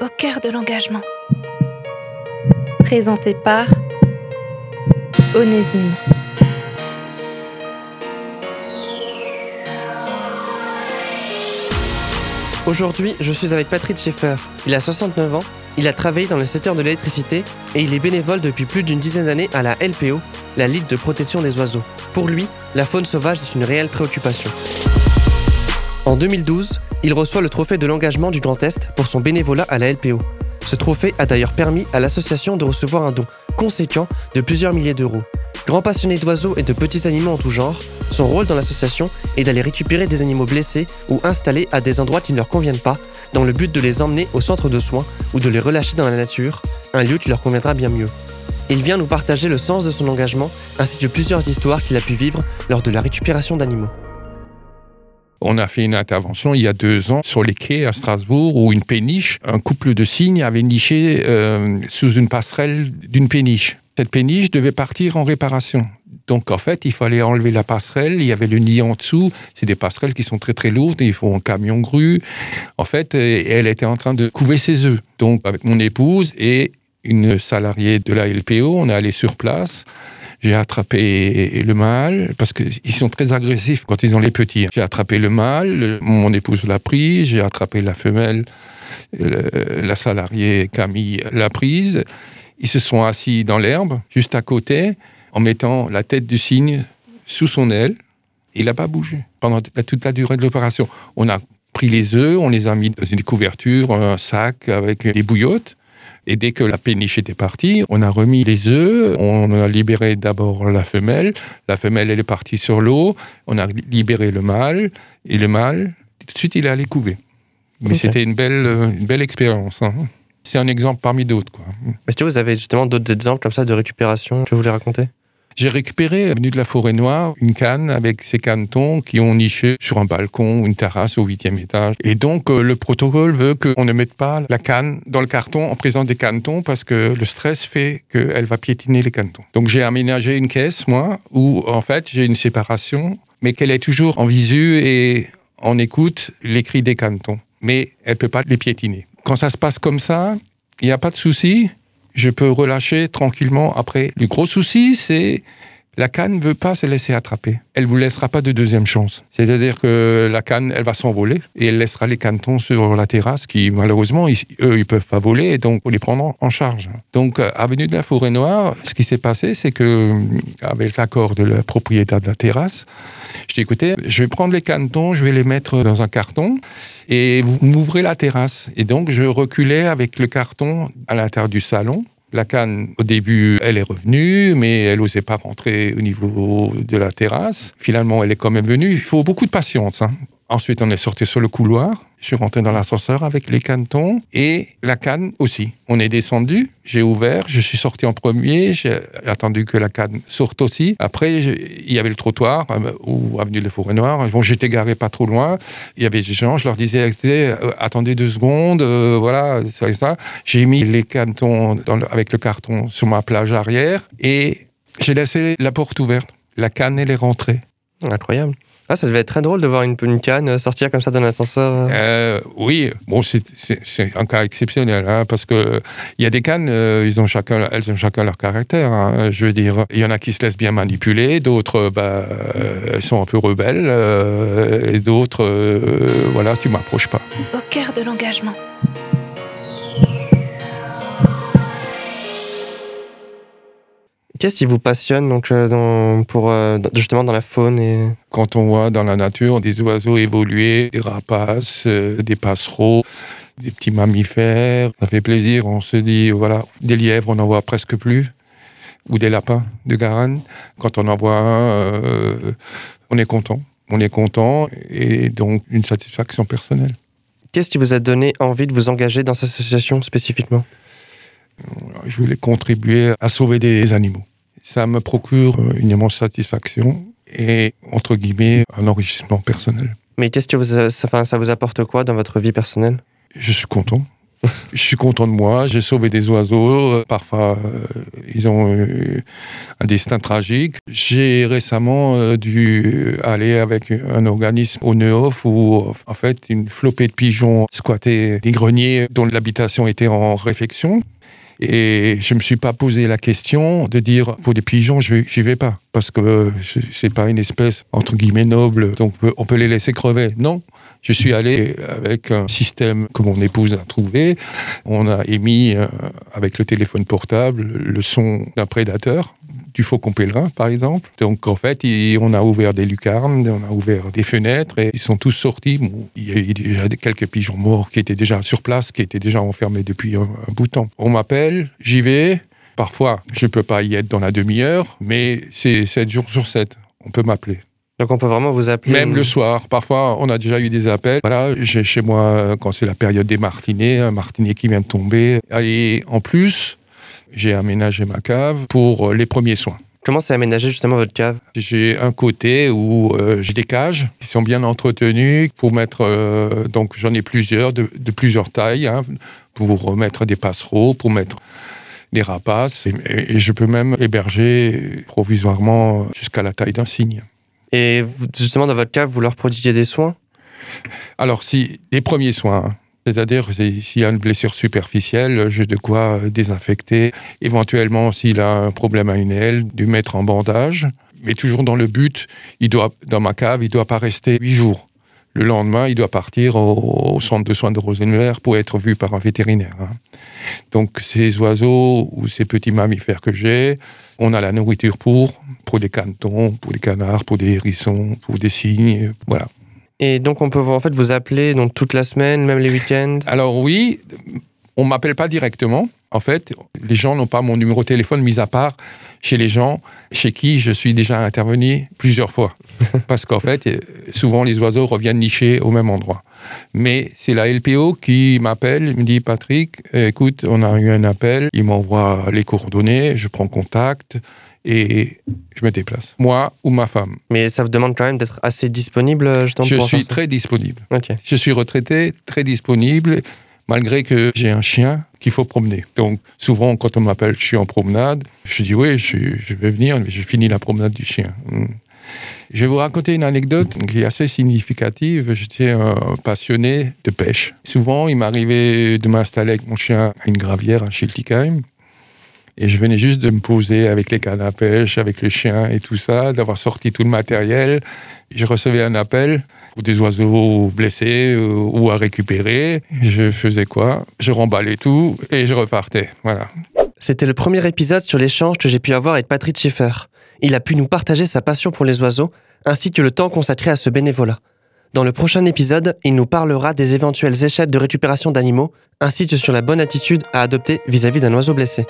au cœur de l'engagement. Présenté par Onésime. Aujourd'hui, je suis avec Patrick Schaeffer. Il a 69 ans, il a travaillé dans le secteur de l'électricité et il est bénévole depuis plus d'une dizaine d'années à la LPO, la Ligue de protection des oiseaux. Pour lui, la faune sauvage est une réelle préoccupation. En 2012, il reçoit le trophée de l'engagement du Grand Est pour son bénévolat à la LPO. Ce trophée a d'ailleurs permis à l'association de recevoir un don conséquent de plusieurs milliers d'euros. Grand passionné d'oiseaux et de petits animaux en tout genre, son rôle dans l'association est d'aller récupérer des animaux blessés ou installés à des endroits qui ne leur conviennent pas, dans le but de les emmener au centre de soins ou de les relâcher dans la nature, un lieu qui leur conviendra bien mieux. Il vient nous partager le sens de son engagement ainsi que plusieurs histoires qu'il a pu vivre lors de la récupération d'animaux. On a fait une intervention il y a deux ans sur les quais à Strasbourg où une péniche, un couple de cygnes avait niché euh, sous une passerelle d'une péniche. Cette péniche devait partir en réparation. Donc en fait, il fallait enlever la passerelle, il y avait le nid en dessous, c'est des passerelles qui sont très très lourdes, il faut un camion grue. En fait, euh, elle était en train de couver ses œufs. Donc avec mon épouse et une salariée de la LPO, on est allé sur place. J'ai attrapé le mâle parce qu'ils sont très agressifs quand ils ont les petits. J'ai attrapé le mâle, mon épouse l'a pris, j'ai attrapé la femelle, la salariée Camille l'a prise. Ils se sont assis dans l'herbe, juste à côté, en mettant la tête du cygne sous son aile. Il n'a pas bougé pendant toute la durée de l'opération. On a pris les œufs, on les a mis dans une couverture, un sac avec des bouillottes. Et dès que la péniche était partie, on a remis les œufs, on a libéré d'abord la femelle, la femelle elle est partie sur l'eau, on a libéré le mâle, et le mâle, tout de suite il est allé couver. Mais c'était une belle, une belle expérience. Hein. C'est un exemple parmi d'autres. Est-ce que vous avez justement d'autres exemples comme ça de récupération que vous voulez raconter? J'ai récupéré, avenue de la Forêt Noire, une canne avec ces canetons qui ont niché sur un balcon ou une terrasse au huitième étage. Et donc, euh, le protocole veut qu'on ne mette pas la canne dans le carton en présence des canetons parce que le stress fait qu'elle va piétiner les canetons. Donc, j'ai aménagé une caisse, moi, où, en fait, j'ai une séparation, mais qu'elle est toujours en visu et en écoute les cris des canetons. Mais elle peut pas les piétiner. Quand ça se passe comme ça, il n'y a pas de souci je peux relâcher tranquillement après. Le gros souci, c'est la canne ne veut pas se laisser attraper. Elle vous laissera pas de deuxième chance. C'est-à-dire que la canne, elle va s'envoler et elle laissera les canetons sur la terrasse qui, malheureusement, eux, ils peuvent pas voler et donc, on les prendre en charge. Donc, euh, avenue de la Forêt Noire, ce qui s'est passé, c'est que, euh, avec l'accord de la propriétaire de la terrasse, je dis, écoutez, je vais prendre les canetons, je vais les mettre dans un carton et vous m'ouvrez la terrasse. Et donc, je reculais avec le carton à l'intérieur du salon la canne, au début, elle est revenue, mais elle n'osait pas rentrer au niveau de la terrasse. Finalement, elle est quand même venue. Il faut beaucoup de patience. Hein. Ensuite, on est sorti sur le couloir. Je suis rentré dans l'ascenseur avec les canetons et la canne aussi. On est descendu, j'ai ouvert, je suis sorti en premier, j'ai attendu que la canne sorte aussi. Après, il y avait le trottoir euh, ou avenue de Forêt Noire. Bon, j'étais garé pas trop loin. Il y avait des gens, je leur disais euh, attendez deux secondes, euh, voilà, c'est ça. J'ai mis les canetons avec le carton sur ma plage arrière et j'ai laissé la porte ouverte. La canne, elle est rentrée. Incroyable. Ah, ça devait être très drôle de voir une, une canne sortir comme ça d'un ascenseur. Euh. oui, bon, c'est un cas exceptionnel, hein, parce que il y a des cannes, euh, ils ont chacun, elles ont chacun leur caractère. Hein, je veux dire, il y en a qui se laissent bien manipuler, d'autres, bah, euh, sont un peu rebelles, et d'autres, voilà, tu m'approches pas. Au cœur de l'engagement. Qu'est-ce qui vous passionne donc euh, dans, pour euh, justement dans la faune et quand on voit dans la nature des oiseaux évoluer, des rapaces, euh, des passereaux, des petits mammifères, ça fait plaisir. On se dit voilà, des lièvres, on n'en voit presque plus, ou des lapins de Garenne. Quand on en voit un, on est content. On est content et donc une satisfaction personnelle. Qu'est-ce qui vous a donné envie de vous engager dans cette association spécifiquement? Je voulais contribuer à sauver des animaux. Ça me procure une immense satisfaction et, entre guillemets, un enrichissement personnel. Mais qu'est-ce que vous, ça, ça vous apporte quoi dans votre vie personnelle? Je suis content. Je suis content de moi, j'ai sauvé des oiseaux. Euh, Parfois, euh, ils ont eu un destin tragique. J'ai récemment euh, dû aller avec un organisme au Neuf où, en fait, une flopée de pigeons squattaient des greniers dont l'habitation était en réfection. Et je me suis pas posé la question de dire pour des pigeons, je j'y vais pas parce que c'est- c'est pas une espèce entre guillemets noble, donc on peut- on peut les laisser crever. Non, je suis allé avec un système que mon épouse a trouvé. On a émis euh, avec le téléphone portable le son d'un prédateur du faucon pèlerin, par exemple. Donc, en fait, il- on a ouvert des lucarnes, on a ouvert des fenêtres et ils sont tous sortis. Bon, il y a eu déjà quelques pigeons morts qui étaient déjà sur place, qui étaient déjà enfermés depuis un, un bout de temps. On m'appelle, j'y vais. Parfois, je peux pas y être dans la demi-heure, mais c'est 7 jours sur 7. On peut m'appeler. Donc on peut vraiment vous appeler. Même le soir. Parfois, on a déjà eu des appels. Voilà, j'ai chez moi, quand c'est la période des martinets, un martinet qui vient de tomber. Et en plus, j'ai aménagé ma cave pour euh, les premiers soins. Comment c'est aménagé justement votre cave? J'ai un côté où euh, j'ai des cages qui sont bien entretenues pour mettre. euh, donc j'en ai plusieurs de, de plusieurs tailles hein, pour mettre des passereaux, pour mettre des rapaces et, et je peux même héberger provisoirement jusqu'à la taille d'un cygne. Et justement dans votre cave, vous leur prodiguez des soins? Alors, si les premiers soins, hein, c'est-à-dire si- s'il y a une blessure superficielle, j'ai de quoi désinfecter. Éventuellement, s'il a un problème à une aile, de mettre en bandage. Mais toujours dans le but, il doit, dans ma cave, il ne doit pas rester huit jours. Le lendemain, il doit partir au, au centre de soins de Rosenberg pour être vu par un vétérinaire. hein. Donc, ces oiseaux ou ces petits mammifères que j'ai, on a la nourriture pour, pour des canetons, pour des canards, pour des hérissons, pour des cygnes, voilà. Et donc on peut en fait vous appeler donc toute la semaine, même les week-ends? Alors oui, on m'appelle pas directement. En fait, les gens n'ont pas mon numéro de téléphone, mis à part chez les gens chez qui je suis déjà intervenu plusieurs fois. Parce qu'en fait, euh, souvent les oiseaux reviennent nicher au même endroit. Mais c'est la LPO qui m'appelle, me dit Patrick, euh, écoute, on a eu un appel, il m'envoie les coordonnées, je prends contact et je me déplace. Moi ou ma femme. Mais ça vous demande quand même d'être assez disponible euh, justement Je pour suis très disponible. Ok. Je suis retraité, très disponible, malgré que j'ai un chien qu'il faut promener. Donc, souvent, quand on m'appelle, je suis en promenade, je dis oui, je, vais venir, mais j'ai fini la promenade du chien. Hmm. Je vais vous raconter une anecdote qui est assez significative. J'étais un passionné de pêche. Souvent, il m'arrivait de m'installer avec mon chien à une gravière à Schiltigheim. Et je venais juste de me poser avec les cannes à pêche, avec le chien et tout ça, d'avoir sorti tout le matériel. Je recevais un appel pour des oiseaux blessés euh, ou à récupérer. Je faisais quoi? Je remballais tout et je repartais. Voilà. C'était le premier épisode sur l'échange que j'ai pu avoir avec Patrick Schaeffer. Il a pu nous partager sa passion pour les oiseaux, ainsi que le temps consacré à ce bénévolat. Dans le prochain épisode, il nous parlera des éventuelles échelles de récupération d'animaux, ainsi que sur la bonne attitude à adopter vis-à-vis d'un oiseau blessé.